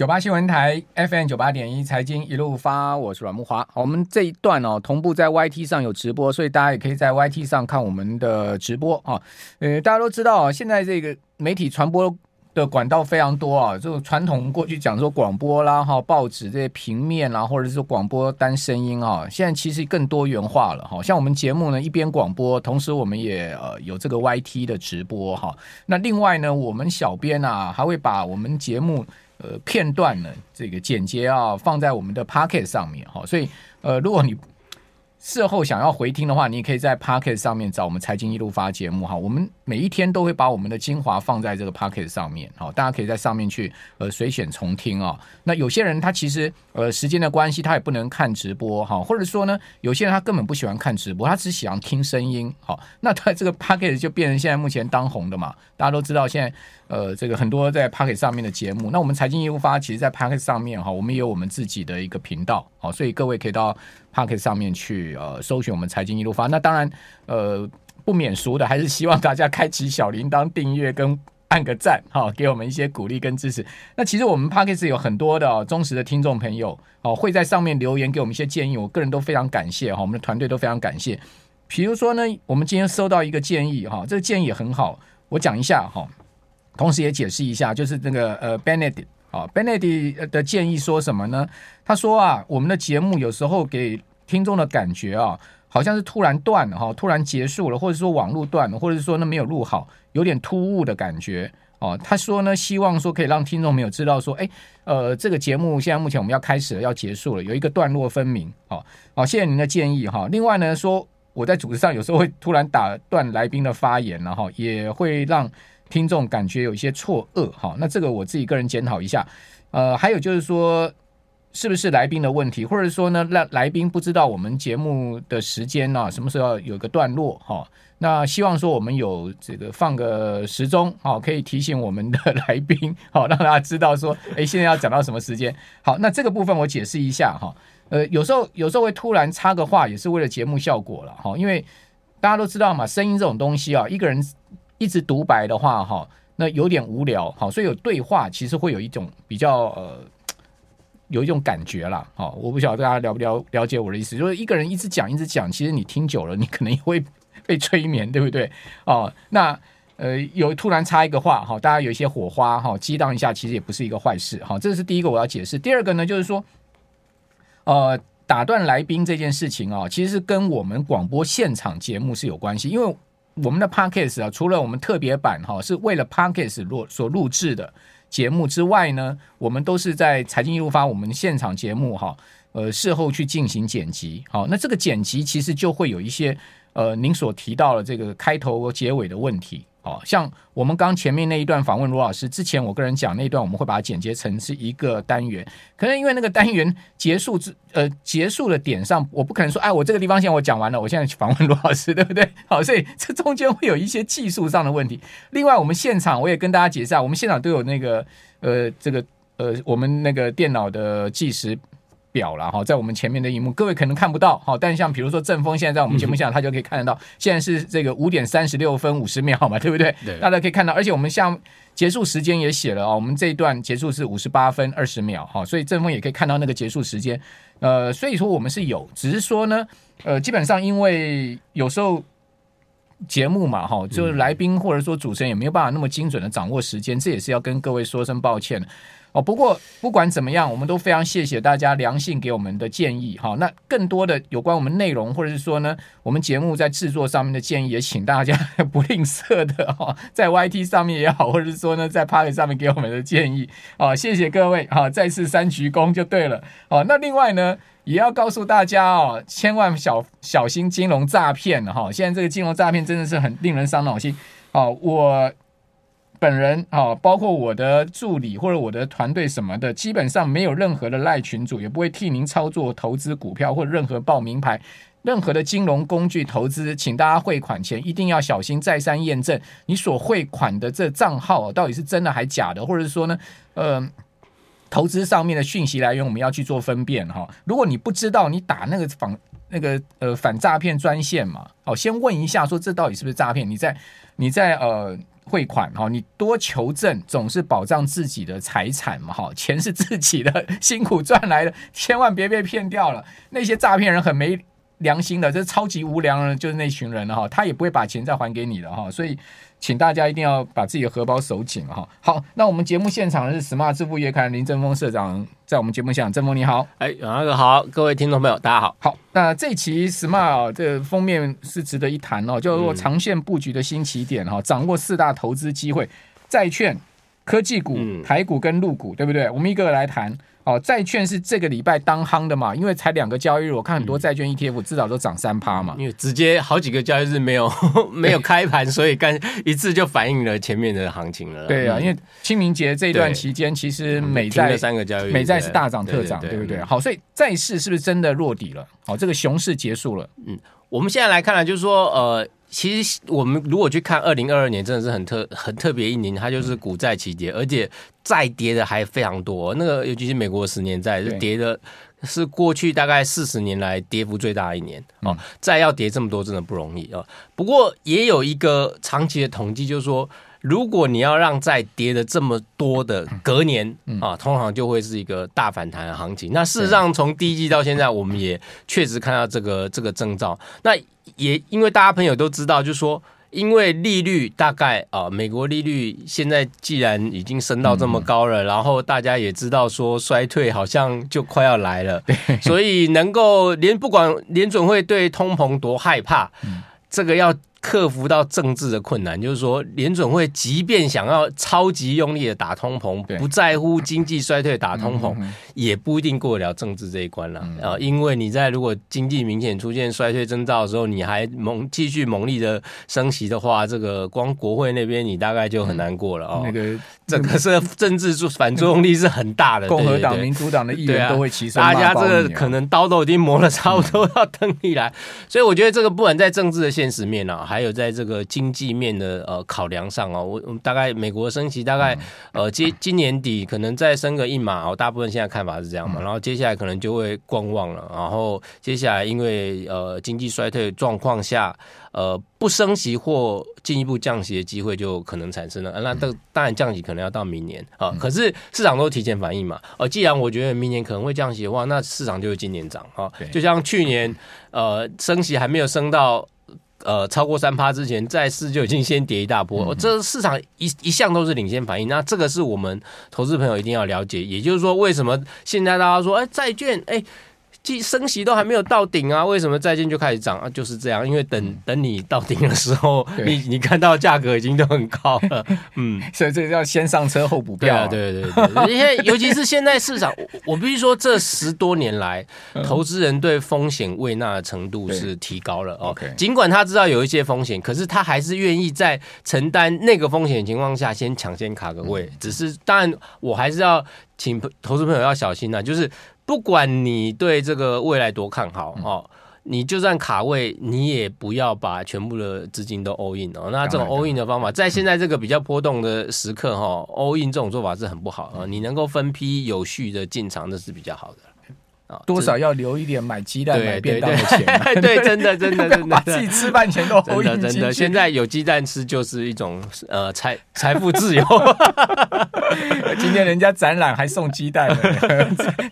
九八新闻台 FM 九八点一财经一路发，我是阮木华。我们这一段哦，同步在 YT 上有直播，所以大家也可以在 YT 上看我们的直播啊。呃，大家都知道啊，现在这个媒体传播的管道非常多啊，就传统过去讲说广播啦、哈报纸这些平面啦，或者是广播单声音啊，现在其实更多元化了哈。像我们节目呢，一边广播，同时我们也呃有这个 YT 的直播哈。那另外呢，我们小编啊还会把我们节目。呃，片段呢，这个剪接啊，放在我们的 Pocket 上面哈，所以呃，如果你事后想要回听的话，你也可以在 Pocket 上面找我们财经一路发节目哈。我们每一天都会把我们的精华放在这个 Pocket 上面，好，大家可以在上面去呃随选重听啊。那有些人他其实呃时间的关系，他也不能看直播哈，或者说呢，有些人他根本不喜欢看直播，他只喜欢听声音。好，那他这个 Pocket 就变成现在目前当红的嘛。大家都知道现在呃这个很多在 Pocket 上面的节目，那我们财经一路发其实，在 Pocket 上面哈，我们也有我们自己的一个频道，好，所以各位可以到 Pocket 上面去呃搜寻我们财经一路发。那当然呃不免俗的，还是希望大家开启小铃铛、订阅跟按个赞哈，给我们一些鼓励跟支持。那其实我们 Pocket 有很多的、忠实的听众朋友哦，会在上面留言给我们一些建议，我个人都非常感谢哈，我们的团队都非常感谢。比如说呢，我们今天收到一个建议哈，这个建议也很好，我讲一下哈，同时也解释一下，就是那个呃 Benedict 哦，Benedy 的建议说什么呢？他说啊，我们的节目有时候给听众的感觉啊，好像是突然断了哈，突然结束了，或者说网络断了，或者是说呢没有录好，有点突兀的感觉哦。他说呢，希望说可以让听众朋友知道说，哎，呃，这个节目现在目前我们要开始了，要结束了，有一个段落分明。好，好，谢谢您的建议哈。另外呢，说我在组织上有时候会突然打断来宾的发言，然后也会让听众感觉有一些错愕哈。那这个我自己个人检讨一下。呃，还有就是说，是不是来宾的问题，或者说呢，让来宾不知道我们节目的时间呢、啊，什么时候要有个段落哈？那希望说我们有这个放个时钟，好，可以提醒我们的来宾，好，让大家知道说，哎，现在要讲到什么时间？好，那这个部分我解释一下哈。呃，有时候有时候会突然插个话，也是为了节目效果了哈。因为大家都知道嘛，声音这种东西啊，一个人一直独白的话哈。那有点无聊，好，所以有对话其实会有一种比较呃，有一种感觉啦，好，我不晓得大家了不了了解我的意思，就是一个人一直讲一直讲，其实你听久了，你可能也会 被催眠，对不对？哦，那呃，有突然插一个话，哈，大家有一些火花，哈，激荡一下，其实也不是一个坏事，哈，这是第一个我要解释。第二个呢，就是说，呃，打断来宾这件事情啊，其实是跟我们广播现场节目是有关系，因为。我们的 Podcast 啊，除了我们特别版哈，是为了 Podcast 录所录制的节目之外呢，我们都是在财经一路发我们现场节目哈，呃，事后去进行剪辑。好，那这个剪辑其实就会有一些呃，您所提到的这个开头和结尾的问题。哦，像我们刚前面那一段访问罗老师之前，我个人讲那一段，我们会把它剪接成是一个单元。可能因为那个单元结束之呃结束的点上，我不可能说，哎，我这个地方现在我讲完了，我现在去访问罗老师，对不对？好，所以这中间会有一些技术上的问题。另外，我们现场我也跟大家解释啊，我们现场都有那个呃这个呃我们那个电脑的计时。表了哈，在我们前面的荧幕，各位可能看不到哈，但像比如说正峰现在在我们节目下，他就可以看得到，现在是这个五点三十六分五十秒嘛，对不对？对，大家可以看到，而且我们像结束时间也写了啊，我们这一段结束是五十八分二十秒哈，所以正峰也可以看到那个结束时间。呃，所以说我们是有，只是说呢，呃，基本上因为有时候节目嘛哈，就是来宾或者说主持人也没有办法那么精准的掌握时间，这也是要跟各位说声抱歉。哦，不过不管怎么样，我们都非常谢谢大家良性给我们的建议哈。那更多的有关我们内容，或者是说呢，我们节目在制作上面的建议，也请大家 不吝啬的哈，在 YT 上面也好，或者是说呢，在 Podcast 上面给我们的建议啊，谢谢各位哈，再次三鞠躬就对了。哦，那另外呢，也要告诉大家哦，千万小小心金融诈骗哈。现在这个金融诈骗真的是很令人伤脑筋。哦，我。本人啊，包括我的助理或者我的团队什么的，基本上没有任何的赖群主，也不会替您操作投资股票或任何报名牌，任何的金融工具投资，请大家汇款前一定要小心，再三验证你所汇款的这账号到底是真的还假的，或者是说呢，呃，投资上面的讯息来源我们要去做分辨哈。如果你不知道，你打那个反那个呃反诈骗专线嘛，哦，先问一下说这到底是不是诈骗？你在你在呃。汇款哈，你多求证总是保障自己的财产嘛哈，钱是自己的辛苦赚来的，千万别被骗掉了。那些诈骗人很没良心的，这是超级无良人，就是那群人了哈，他也不会把钱再还给你了哈，所以。请大家一定要把自己的荷包守紧哈。好，那我们节目现场的是 Smart 致富月刊林正峰社长，在我们节目现场，正峰你好，哎，那个好，各位听众朋友，大家好。好，那这期 Smart 这个封面是值得一谈哦，叫做长线布局的新起点哈，掌握四大投资机会，债券、科技股、台股跟陆股，对不对？我们一个个来谈。哦，债券是这个礼拜当夯的嘛？因为才两个交易日，我看很多债券 ETF 至少都涨三趴嘛。因为直接好几个交易日没有 没有开盘，所以干一次就反映了前面的行情了。对啊，因为清明节这段期间，其实美债三个交易日，美债是大涨特涨，对不对？好，所以债市是不是真的落底了？好，这个熊市结束了。嗯，我们现在来看呢，就是说呃。其实我们如果去看二零二二年，真的是很特很特别一年，它就是股债齐跌，而且再跌的还非常多。那个尤其是美国十年债，是跌的是过去大概四十年来跌幅最大的一年哦。债要跌这么多，真的不容易哦。不过也有一个长期的统计，就是说，如果你要让再跌的这么多的隔年啊，通常就会是一个大反弹的行情。那事实上，从第一季到现在，我们也确实看到这个这个征兆。那也因为大家朋友都知道，就是说，因为利率大概啊，美国利率现在既然已经升到这么高了，然后大家也知道说衰退好像就快要来了，所以能够连不管联准会对通膨多害怕，这个要。克服到政治的困难，就是说，联准会即便想要超级用力的打通膨，不在乎经济衰退打通膨，也不一定过得了政治这一关了啊！因为你在如果经济明显出现衰退征兆的时候，你还猛继续猛力的升息的话，这个光国会那边你大概就很难过了啊！那个整个是政治作反作用力是很大的，共和党、民主党的议员都会齐声，大家这个可能刀都已经磨了差不多要 登地来，所以我觉得这个不管在政治的现实面啊。还有在这个经济面的呃考量上哦，我我们大概美国升息大概呃今今年底可能再升个一码哦，大部分现在看法是这样嘛，然后接下来可能就会观望了，然后接下来因为呃经济衰退状况下，呃不升息或进一步降息的机会就可能产生了，那当当然降息可能要到明年啊，可是市场都提前反应嘛，呃既然我觉得明年可能会降息的话，那市场就会今年涨啊，就像去年呃升息还没有升到。呃，超过三趴之前，债市就已经先跌一大波。嗯、这市场一一向都是领先反应，那这个是我们投资朋友一定要了解。也就是说，为什么现在大家说，哎，债券，哎。即升息都还没有到顶啊，为什么债券就开始涨啊？就是这样，因为等等你到顶的时候，你你看到价格已经都很高了，嗯，所以这个要先上车后补票，对对对对，因为尤其是现在市场，我必须说这十多年来，投资人对风险畏纳的程度是提高了哦。尽管他知道有一些风险，可是他还是愿意在承担那个风险的情况下，先抢先卡个位。只是当然，我还是要请投资朋友要小心呐，就是。不管你对这个未来多看好哦，你就算卡位，你也不要把全部的资金都 all in 哦。那这种 all in 的方法，在现在这个比较波动的时刻哈，all in 这种做法是很不好啊。你能够分批有序的进场，那是比较好的。多少要留一点买鸡蛋、买便当的钱。对，真的，真的，真的，把自己吃饭钱都投进去。真的，现在有鸡蛋吃就是一种呃财财富自由。今天人家展览还送鸡蛋，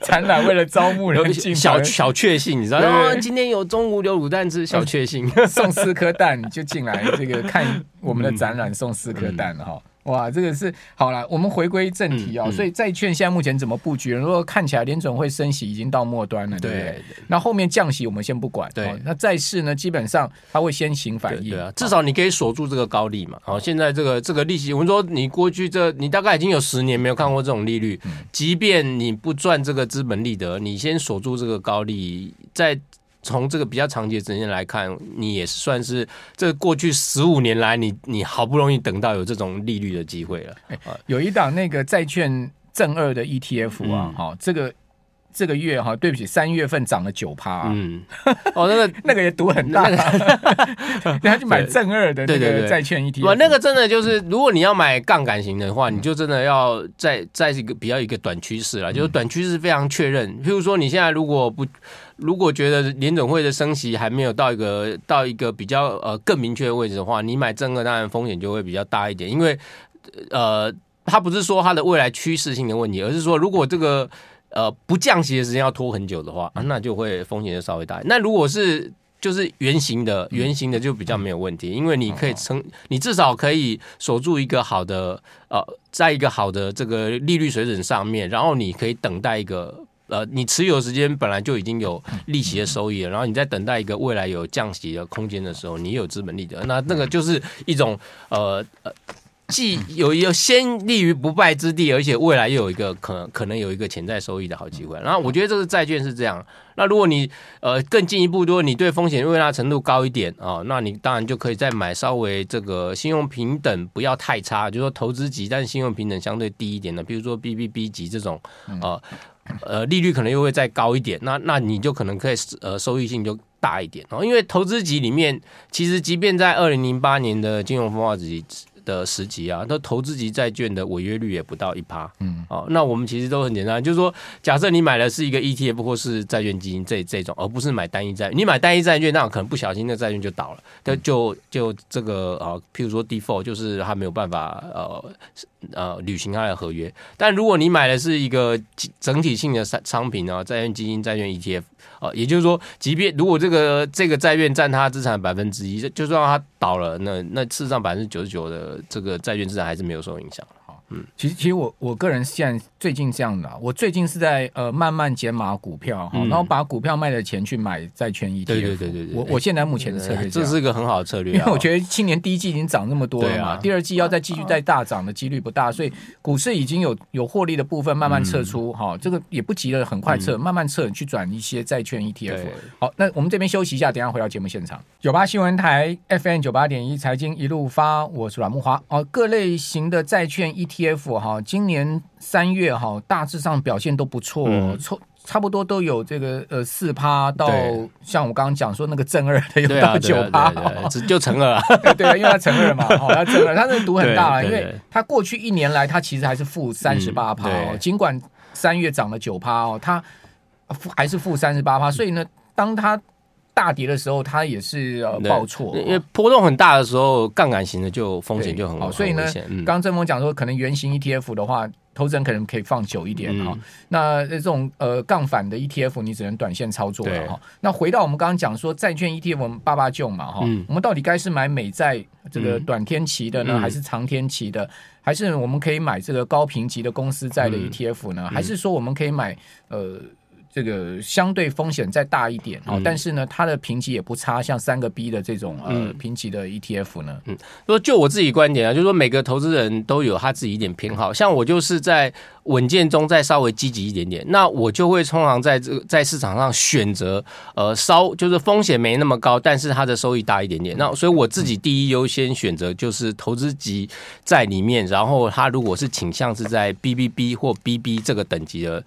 展览为了招募人进，小小确幸，你知道吗？今天有中午有卤蛋吃，小确幸，送四颗蛋就进来这个看我们的展览，送四颗蛋哈。哇，这个是好了，我们回归正题啊、哦。嗯嗯、所以债券现在目前怎么布局？如果看起来联准会升息已经到末端了，对不对？对，那后面降息我们先不管。对，那债市呢，基本上它会先行反应。对啊，至少你可以锁住这个高利嘛。好，现在这个这个利息，我们说你过去这你大概已经有十年没有看过这种利率，即便你不赚这个资本利得，你先锁住这个高利，在。从这个比较长期的时间来看，你也算是这过去十五年来你，你你好不容易等到有这种利率的机会了。欸、有一档那个债券正二的 ETF 啊，好、嗯，这个这个月哈，对不起，三月份涨了九趴。嗯，哦，那个那个也赌很大，你要去买正二的那个债券 ETF。不，那个真的就是，如果你要买杠杆型的话，你就真的要在在一个比较一个短趋势了，就是短趋势非常确认。譬如说，你现在如果不如果觉得联准会的升息还没有到一个到一个比较呃更明确的位置的话，你买正二当然风险就会比较大一点，因为呃，它不是说它的未来趋势性的问题，而是说如果这个。呃，不降息的时间要拖很久的话，啊、那就会风险就稍微大。那如果是就是圆形的，圆形的就比较没有问题，因为你可以撑，你至少可以守住一个好的呃，在一个好的这个利率水准上面，然后你可以等待一个呃，你持有时间本来就已经有利息的收益了，然后你在等待一个未来有降息的空间的时候，你有资本利得，那那个就是一种呃呃。既有一先立于不败之地，而且未来又有一个可能可能有一个潜在收益的好机会。然后我觉得这个债券是这样。那如果你呃更进一步，如果你对风险胃纳程度高一点啊，那你当然就可以再买稍微这个信用平等不要太差，就是说投资级，但是信用平等相对低一点的，比如说 BBB 级这种，呃呃利率可能又会再高一点。那那你就可能可以呃收益性就大一点哦，因为投资级里面其实即便在二零零八年的金融风暴时期。的时期啊，那投资级债券的违约率也不到一趴。嗯，哦，那我们其实都很简单，就是说，假设你买的是一个 ETF 或是债券基金这这种，而不是买单一债，你买单一债券，那可能不小心那债券就倒了，就就就这个啊，譬如说 default，就是他没有办法呃呃履行他的合约。但如果你买的是一个整体性的商商品啊，债券基金、债券 ETF。啊，也就是说，即便如果这个这个债券占它资产百分之一，就算它倒了，那那事实上百分之九十九的这个债券市场还是没有受影响。嗯，其实其实我我个人现在最近这样的，我最近是在呃慢慢减码股票哈，然后把股票卖的钱去买债券 ETF。对对对对对，我我现在目前的策略，这是一个很好的策略，因为我觉得今年第一季已经涨那么多了嘛，第二季要再继续再大涨的几率不大，所以股市已经有有获利的部分慢慢撤出哈，这个也不急了，很快撤，慢慢撤去转一些债券 ETF。好，那我们这边休息一下，等下回到节目现场。九八新闻台 FM 九八点一财经一路发，我是阮木华哦，各类型的债券 ETF 哈，今年三月哈，大致上表现都不错，差、嗯、差不多都有这个呃四趴到，像我刚刚讲说那个正二的有到九趴，只就乘二，对啊，因为它乘二嘛，好，它乘二，它那个赌很大了，因为它过去一年来它其实还是负三十八趴哦，尽管三月涨了九趴哦，它还是负三十八趴，所以呢，当它大跌的时候，它也是呃报错，因为波动很大的时候，杠杆型的就风险就很好。所以呢，刚正峰讲说，可能圆形 ETF 的话，投资人可能可以放久一点哈。那这种呃杠反的 ETF，你只能短线操作了哈。那回到我们刚刚讲说，债券 ETF 我们爸爸救嘛哈，我们到底该是买美债这个短天期的呢，还是长天期的？还是我们可以买这个高评级的公司债的 ETF 呢？还是说我们可以买呃？这个相对风险再大一点，嗯、但是呢，它的评级也不差，像三个 B 的这种呃评级的 ETF 呢，嗯，说就我自己观点啊，就是说每个投资人都有他自己一点偏好，像我就是在稳健中再稍微积极一点点，那我就会通常在这个在市场上选择呃稍就是风险没那么高，但是它的收益大一点点。那所以我自己第一优先选择就是投资级在里面，然后它如果是倾向是在 BBB 或 BB 这个等级的。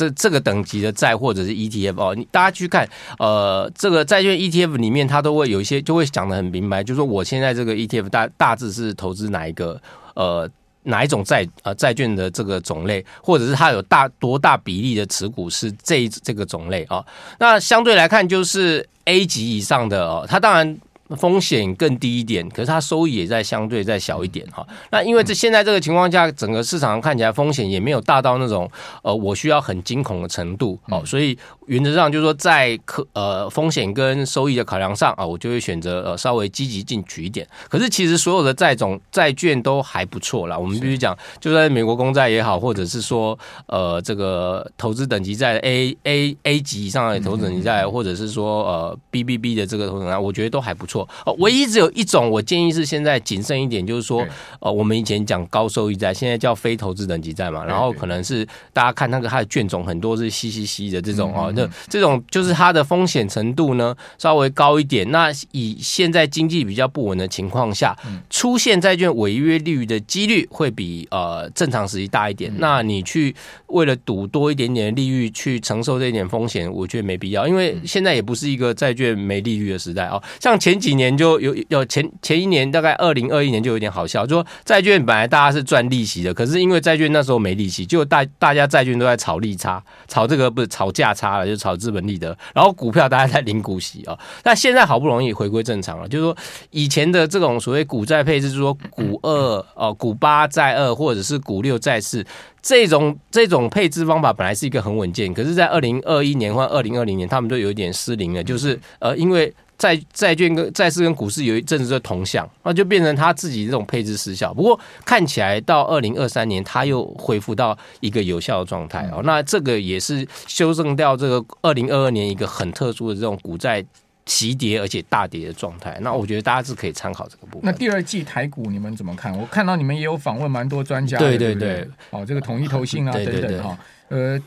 这这个等级的债或者是 ETF 哦，你大家去看，呃，这个债券 ETF 里面，它都会有一些就会讲得很明白，就是说我现在这个 ETF 大大致是投资哪一个呃哪一种债呃债券的这个种类，或者是它有大多大比例的持股是这这个种类啊、那相对来看，就是 A 级以上的哦，它当然。风险更低一点，可是它收益也在相对再小一点哈。那因为这现在这个情况下，整个市场上看起来风险也没有大到那种呃我需要很惊恐的程度哦，所以原则上就是说在可呃风险跟收益的考量上啊，我就会选择呃稍微积极进取一点。可是其实所有的债种债券都还不错啦，我们必须讲，就在美国公债也好，或者是说呃这个投资等级在 A A A 级以上的投资等级债，或者是说呃 BBB 的这个投资等级，我觉得都还不错。唯一只有一种，我建议是现在谨慎一点，就是说，呃，我们以前讲高收益债，现在叫非投资等级债嘛。然后可能是大家看那个它的卷种很多是 CCC 的这种哦，那这种就是它的风险程度呢稍微高一点。那以现在经济比较不稳的情况下，出现债券违约率的几率会比呃正常时期大一点。那你去为了赌多一点点的利率去承受这一点风险，我觉得没必要，因为现在也不是一个债券没利率的时代哦。像前几几年就有有前前一年大概二零二一年就有点好笑，就说债券本来大家是赚利息的，可是因为债券那时候没利息，就大大家债券都在炒利差，炒这个不是炒价差了，就炒资本利得，然后股票大家在领股息啊。那现在好不容易回归正常了，就是说以前的这种所谓股债配置，就是说股二哦股八债二或者是股六债四。这种这种配置方法本来是一个很稳健，可是，在二零二一年或二零二零年，他们都有一点失灵了。就是呃，因为债债券跟债市跟股市有一阵子的同向，那就变成他自己这种配置失效。不过看起来到二零二三年，他又恢复到一个有效的状态哦。那这个也是修正掉这个二零二二年一个很特殊的这种股债。齐跌而且大跌的状态，那我觉得大家是可以参考这个部分。那第二季台股你们怎么看？我看到你们也有访问蛮多专家的，对对对，哦，这个统一投信啊等等哈，呃，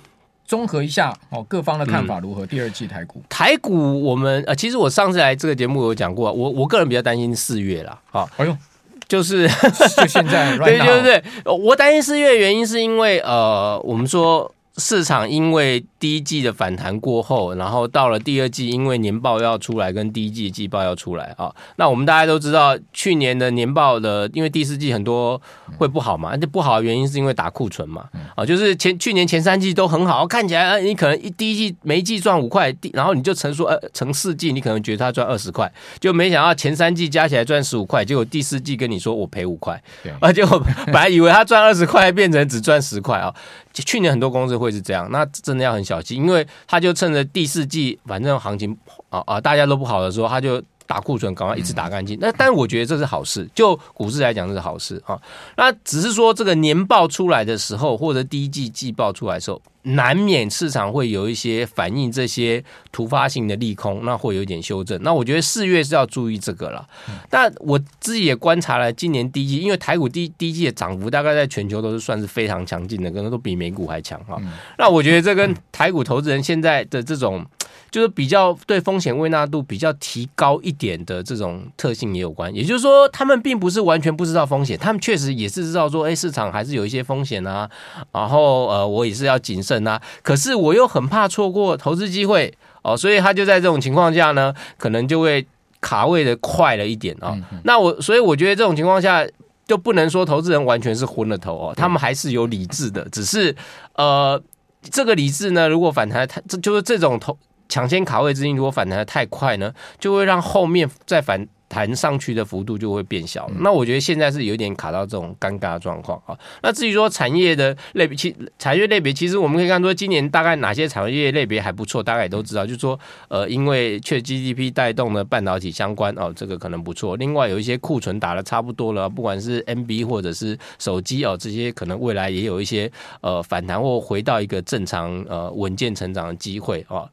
综合一下哦，各方的看法如何？嗯、第二季台股，台股我们呃，其实我上次来这个节目有讲过，我我个人比较担心四月啦。啊，哎呦，就是就现在，对对对，我担心四月的原因是因为呃，我们说市场因为。第一季的反弹过后，然后到了第二季，因为年报要出来，跟第一季的季报要出来啊。那我们大家都知道，去年的年报的，因为第四季很多会不好嘛，这不好的原因是因为打库存嘛。啊，就是前去年前三季都很好，看起来你可能一第一季每一季赚五块，然后你就乘说呃乘四季，你可能觉得他赚二十块，就没想到前三季加起来赚十五块，结果第四季跟你说我赔五块，而且我本来以为他赚二十块，变成只赚十块啊。去年很多公司会是这样，那真的要很小心。因为他就趁着第四季反正行情啊啊大家都不好的时候，他就打库存，赶快一次打干净。那但是我觉得这是好事，就股市来讲这是好事啊。那只是说这个年报出来的时候，或者第一季季报出来的时候。难免市场会有一些反映这些突发性的利空，那会有一点修正。那我觉得四月是要注意这个了。那我自己也观察了今年第一季，因为台股第第一季的涨幅大概在全球都是算是非常强劲的，可能都比美股还强哈。那我觉得这跟台股投资人现在的这种。就是比较对风险胃纳度比较提高一点的这种特性也有关，也就是说，他们并不是完全不知道风险，他们确实也是知道说，哎，市场还是有一些风险啊，然后呃，我也是要谨慎啊，可是我又很怕错过投资机会哦，所以他就在这种情况下呢，可能就会卡位的快了一点啊。那我所以我觉得这种情况下就不能说投资人完全是昏了头哦，他们还是有理智的，只是呃，这个理智呢，如果反弹它这就是这种投。抢先卡位资金如果反弹的太快呢，就会让后面再反弹上去的幅度就会变小。那我觉得现在是有点卡到这种尴尬的状况啊。那至于说产业的类别，其产业类别其实我们可以看说，今年大概哪些产业类别还不错，大概也都知道。就是说，呃，因为确 GDP 带动的半导体相关哦，这个可能不错。另外有一些库存打的差不多了，不管是 NB 或者是手机哦，这些可能未来也有一些呃反弹或回到一个正常呃稳健成长的机会啊。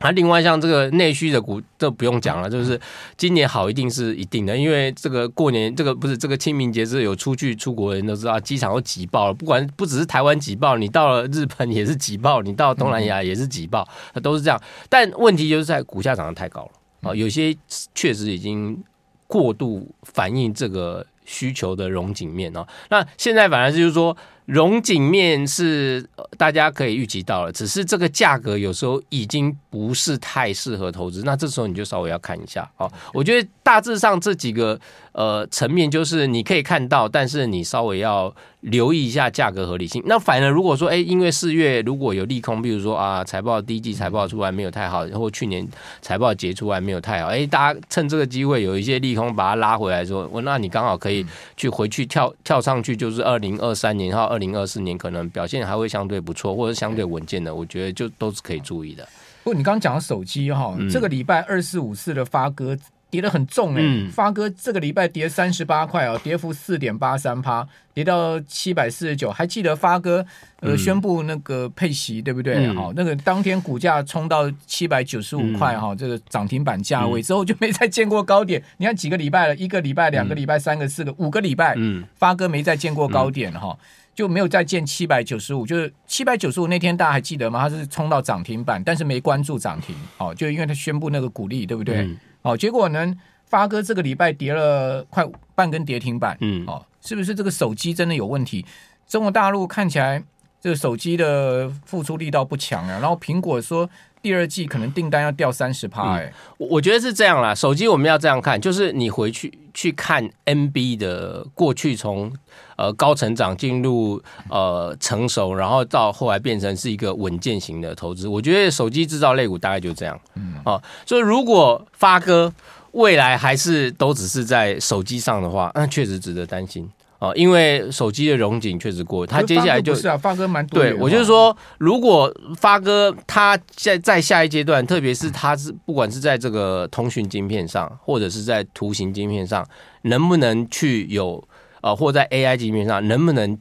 那另外像这个内需的股，这不用讲了，就是今年好一定是一定的，因为这个过年这个不是这个清明节是有出去出国的人都知道，机场都挤爆了，不管不只是台湾挤爆，你到了日本也是挤爆，你到东南亚也是挤爆，都是这样。但问题就是在股价涨得太高了啊，有些确实已经过度反映这个需求的融景面哦。那现在反而是就是说。融景面是大家可以预期到了，只是这个价格有时候已经不是太适合投资，那这时候你就稍微要看一下哦。我觉得大致上这几个呃层面就是你可以看到，但是你稍微要留意一下价格合理性。那反而如果说哎，因为四月如果有利空，比如说啊财报第一季财报出来没有太好，然后去年财报结出来没有太好，哎，大家趁这个机会有一些利空把它拉回来说，我那你刚好可以去回去跳跳上去，就是二零二三年哈。二零二四年可能表现还会相对不错，或者相对稳健的，我觉得就都是可以注意的。不过你刚刚讲的手机哈，这个礼拜二四五四的发哥跌得很重哎、欸，嗯、发哥这个礼拜跌三十八块哦，跌幅四点八三趴，跌到七百四十九。还记得发哥呃、嗯、宣布那个配息对不对？好、嗯，那个当天股价冲到七百九十五块哈，嗯、这个涨停板价位、嗯、之后就没再见过高点。你看几个礼拜了，一个礼拜、两个礼拜、三个、四个、五个礼拜，嗯，发哥没再见过高点哈。嗯就没有再见七百九十五，就是七百九十五那天大家还记得吗？他是冲到涨停板，但是没关注涨停，哦，就因为他宣布那个股利，对不对？嗯、哦，结果呢，发哥这个礼拜跌了快半根跌停板，嗯，哦，是不是这个手机真的有问题？中国大陆看起来这个手机的付出力道不强啊，然后苹果说。第二季可能订单要掉三十趴，哎，我觉得是这样啦。手机我们要这样看，就是你回去去看 NB 的过去从呃高成长进入呃成熟，然后到后来变成是一个稳健型的投资。我觉得手机制造类股大概就这样，嗯，啊，所以如果发哥未来还是都只是在手机上的话，那确实值得担心。哦，因为手机的融景确实过，他接下来就是啊，发哥蛮多。对，我就是说，如果发哥他在在下一阶段，特别是他是不管是在这个通讯晶片上，或者是在图形晶片上，能不能去有呃，或在 AI 晶片上，能不能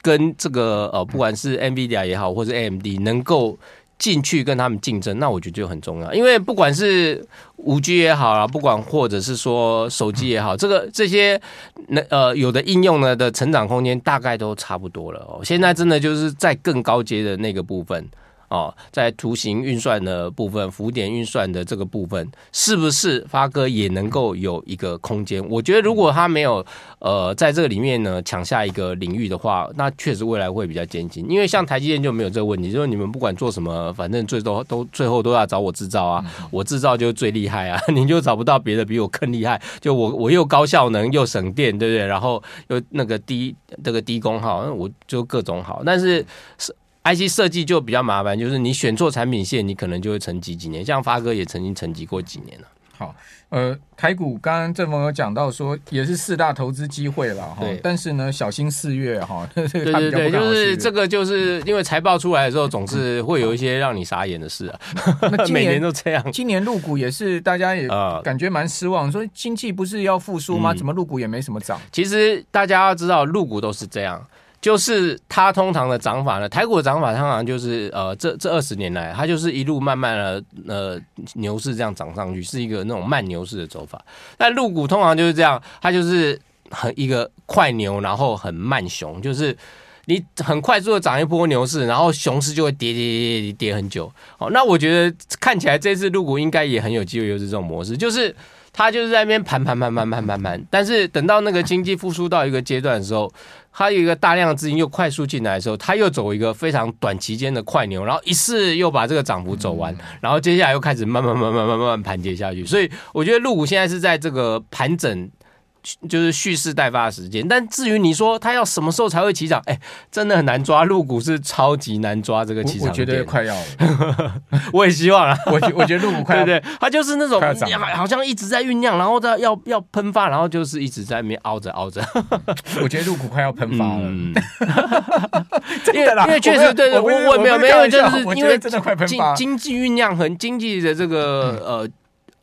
跟这个呃，不管是 NVIDIA 也好，或者 AMD 能够。进去跟他们竞争，那我觉得就很重要，因为不管是五 G 也好啊，不管或者是说手机也好，这个这些那呃有的应用呢的成长空间大概都差不多了哦。现在真的就是在更高阶的那个部分。哦，在图形运算的部分，浮点运算的这个部分，是不是发哥也能够有一个空间？我觉得，如果他没有呃在这个里面呢抢下一个领域的话，那确实未来会比较艰辛。因为像台积电就没有这个问题，就是你们不管做什么，反正最多都最后都要找我制造啊，我制造就最厉害啊，你就找不到别的比我更厉害。就我我又高效能又省电，对不对？然后又那个低这个低功耗，我就各种好，但是是。IC 设计就比较麻烦，就是你选错产品线，你可能就会沉寂几年。像发哥也曾经沉寂过几年了。好，呃，台股刚刚正峰有讲到说，也是四大投资机会了哈。对。但是呢，小心四月哈。对 对对，就是这个，就是因为财报出来的时候，总是会有一些让你傻眼的事啊。那 每年都这样。今年入股也是，大家也感觉蛮失望，说经济不是要复苏吗？怎么入股也没什么涨？其实大家要知道，入股都是这样。就是它通常的涨法呢，台股的涨法通常就是呃，这这二十年来，它就是一路慢慢的呃牛市这样涨上去，是一个那种慢牛市的走法。但陆股通常就是这样，它就是很一个快牛，然后很慢熊，就是你很快速的涨一波牛市，然后熊市就会跌跌跌跌跌很久。好，那我觉得看起来这次陆股应该也很有机会，又是这种模式，就是。它就是在那边盘盘盘盘盘盘盘，但是等到那个经济复苏到一个阶段的时候，它有一个大量的资金又快速进来的时候，它又走一个非常短期间的快牛，然后一次又把这个涨幅走完，然后接下来又开始慢慢慢慢慢慢慢盘跌下去。所以我觉得陆股现在是在这个盘整。就是蓄势待发的时间，但至于你说它要什么时候才会起涨，哎、欸，真的很难抓。入股是超级难抓这个起涨点，我觉得快要了，我也希望啊。我我觉得入股快要，对对，它就是那种好像一直在酝酿，然后它要要喷发，然后就是一直在那边凹着凹着。我觉得入股快要喷发了，嗯、因为因为确实对对，我我没有没有，就是因为真的快喷发，经济酝酿很经济的这个呃。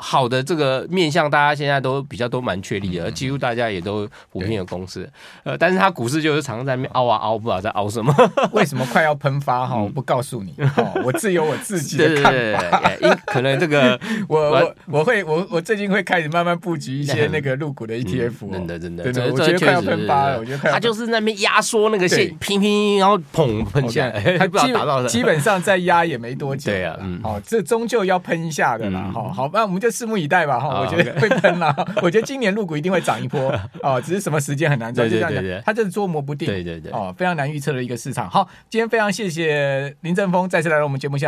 好的，这个面向大家现在都比较都蛮确立的，几乎大家也都普遍有共识。呃，但是它股市就是常常在那边凹啊凹，不知道在凹什么。为什么快要喷发哈？我不告诉你，我自有我自己的看法。因可能这个 我我我会我我最近会开始慢慢布局一些 那个入股的 ETF。真的真的，我觉得快要喷发了。我觉得它就是那边压缩那个线，拼拼，然后砰喷起来，还不知道达到基本上再压也没多久。对啊，好，这终究要喷一下的啦。好好，那我们就。拭目以待吧，哈，我觉得会喷啦。我觉得今年入股一定会涨一波，哦，只是什么时间很难说，就这样讲，它就是捉摸不定，对对对，哦，非常难预测的一个市场。好，今天非常谢谢林正峰再次来到我们节目现场。